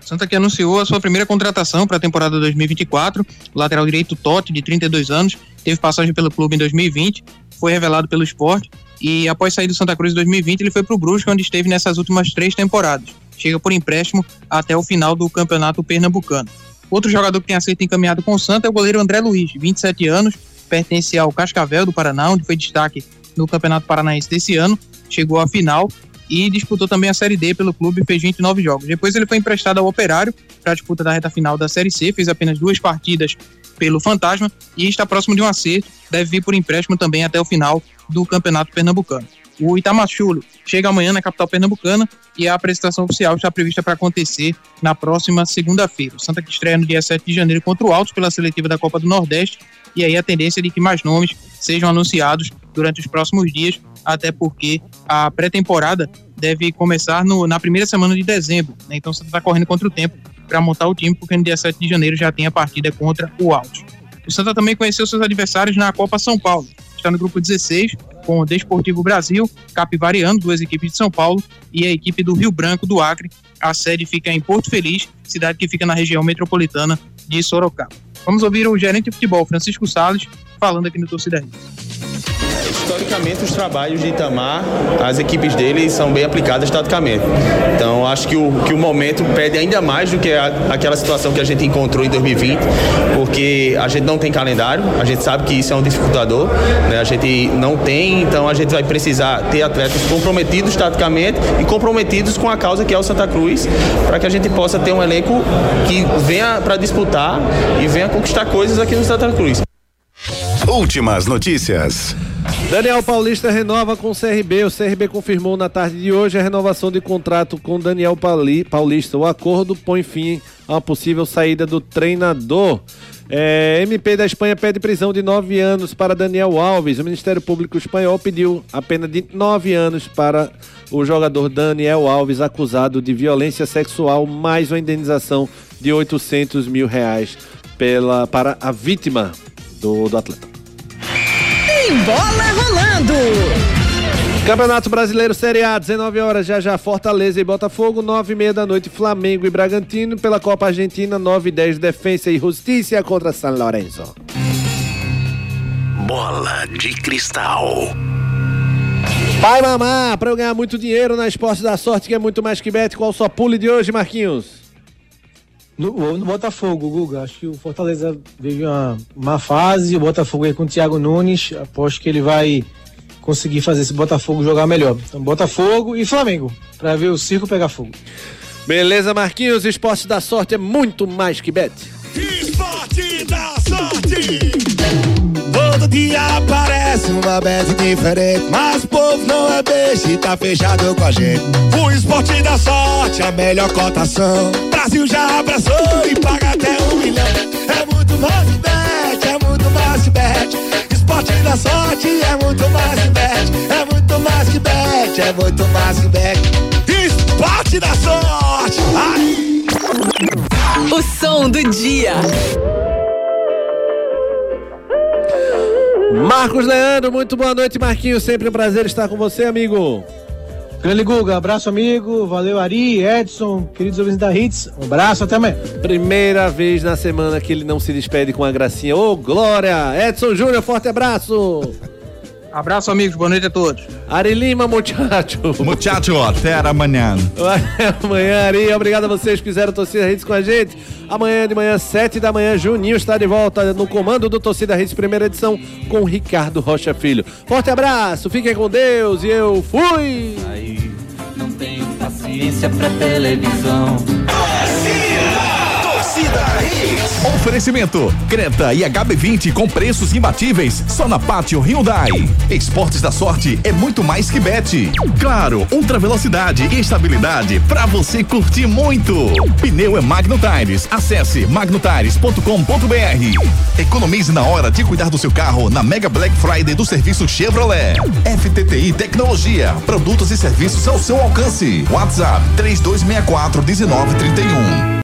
Santa que anunciou a sua primeira contratação para a temporada 2024. O lateral direito Totti, de 32 anos, teve passagem pelo clube em 2020, foi revelado pelo esporte e após sair do Santa Cruz em 2020 ele foi para o Brusque, onde esteve nessas últimas três temporadas. Chega por empréstimo até o final do campeonato pernambucano. Outro jogador que tem acerto encaminhado com o Santa é o goleiro André Luiz, 27 anos, pertence ao Cascavel do Paraná, onde foi destaque no Campeonato Paranaense desse ano, chegou à final e disputou também a Série D pelo clube e fez 29 jogos. Depois ele foi emprestado ao Operário para a disputa da reta final da Série C, fez apenas duas partidas pelo Fantasma e está próximo de um acerto, deve vir por empréstimo também até o final do Campeonato Pernambucano. O Itamachulo chega amanhã na capital pernambucana e a apresentação oficial está prevista para acontecer na próxima segunda-feira. O Santa que estreia no dia 7 de janeiro contra o Altos pela seletiva da Copa do Nordeste e aí a tendência é de que mais nomes sejam anunciados durante os próximos dias, até porque a pré-temporada deve começar no, na primeira semana de dezembro, né? então você está correndo contra o tempo para montar o time, porque no dia 7 de janeiro já tem a partida contra o Altos. O Santa também conheceu seus adversários na Copa São Paulo, está no grupo 16, com o Desportivo Brasil, Capivariano, duas equipes de São Paulo, e a equipe do Rio Branco, do Acre. A sede fica em Porto Feliz, cidade que fica na região metropolitana de Sorocaba. Vamos ouvir o gerente de futebol, Francisco Salles, falando aqui no Torcida. Historicamente, os trabalhos de Itamar, as equipes dele são bem aplicadas taticamente. Então, acho que o, que o momento pede ainda mais do que a, aquela situação que a gente encontrou em 2020, porque a gente não tem calendário, a gente sabe que isso é um dificultador, né? a gente não tem, então a gente vai precisar ter atletas comprometidos taticamente e comprometidos com a causa que é o Santa Cruz, para que a gente possa ter um elenco que venha para disputar e venha conquistar coisas aqui no Santa Cruz. Últimas notícias. Daniel Paulista renova com o CRB. O CRB confirmou na tarde de hoje a renovação de contrato com Daniel Paulista. O acordo põe fim a uma possível saída do treinador. É, MP da Espanha pede prisão de nove anos para Daniel Alves. O Ministério Público Espanhol pediu a pena de nove anos para o jogador Daniel Alves, acusado de violência sexual, mais uma indenização de 800 mil reais pela, para a vítima do, do atleta. Tem bola rolando! Campeonato Brasileiro Série A, 19 horas, já já Fortaleza e Botafogo, 9 e meia da noite Flamengo e Bragantino, pela Copa Argentina, 9 e 10 Defensa e Justiça contra San Lorenzo. Bola de cristal. Pai mamar, para eu ganhar muito dinheiro na Esporte da Sorte, que é muito mais que bet, qual sua pule de hoje, Marquinhos? No, no Botafogo, Guga, acho que o Fortaleza vive uma má fase, o Botafogo aí com o Thiago Nunes, aposto que ele vai conseguir fazer esse Botafogo jogar melhor. Então, Botafogo e Flamengo, para ver o circo pegar fogo. Beleza, Marquinhos, Esporte da Sorte é muito mais que bet. Esporte da sorte. Todo dia aparece uma bet diferente. Mas o povo não é beijo e tá fechado com a gente. O esporte sorte, a melhor cotação. Brasil já abraçou e paga até um milhão. É muito mais que bet, é muito mais que bet. Esporte da sorte é muito mais que bet. É muito mais que bet, é muito mais que bet. Esporte da sorte. Ai. O som do dia. Marcos Leandro, muito boa noite, Marquinhos. Sempre um prazer estar com você, amigo. Grande Guga, abraço amigo, valeu Ari, Edson, queridos ouvintes da Hits, um abraço, até amanhã. Primeira vez na semana que ele não se despede com a gracinha. Ô, Glória! Edson Júnior, forte abraço! Abraço, amigos, boa noite a todos. Ari Lima, muchacho. Muchacho, até amanhã. Até amanhã, Ari. Obrigado a vocês que fizeram Torcida Hits com a gente. Amanhã de manhã, sete da manhã, Juninho está de volta no comando do Torcida Hits, primeira edição, com Ricardo Rocha Filho. Forte abraço, fiquem com Deus e eu fui! Não tenho paciência pra televisão. Torcida! Torcida. Oferecimento: Creta e HB20 com preços imbatíveis só na Pátio Hyundai. Esportes da sorte é muito mais que bet. Claro, ultra velocidade e estabilidade para você curtir muito. Pneu é Magno Tires. Acesse magnotires.com.br. Economize na hora de cuidar do seu carro na Mega Black Friday do serviço Chevrolet. FTTI Tecnologia, produtos e serviços ao seu alcance. WhatsApp 3264 1931.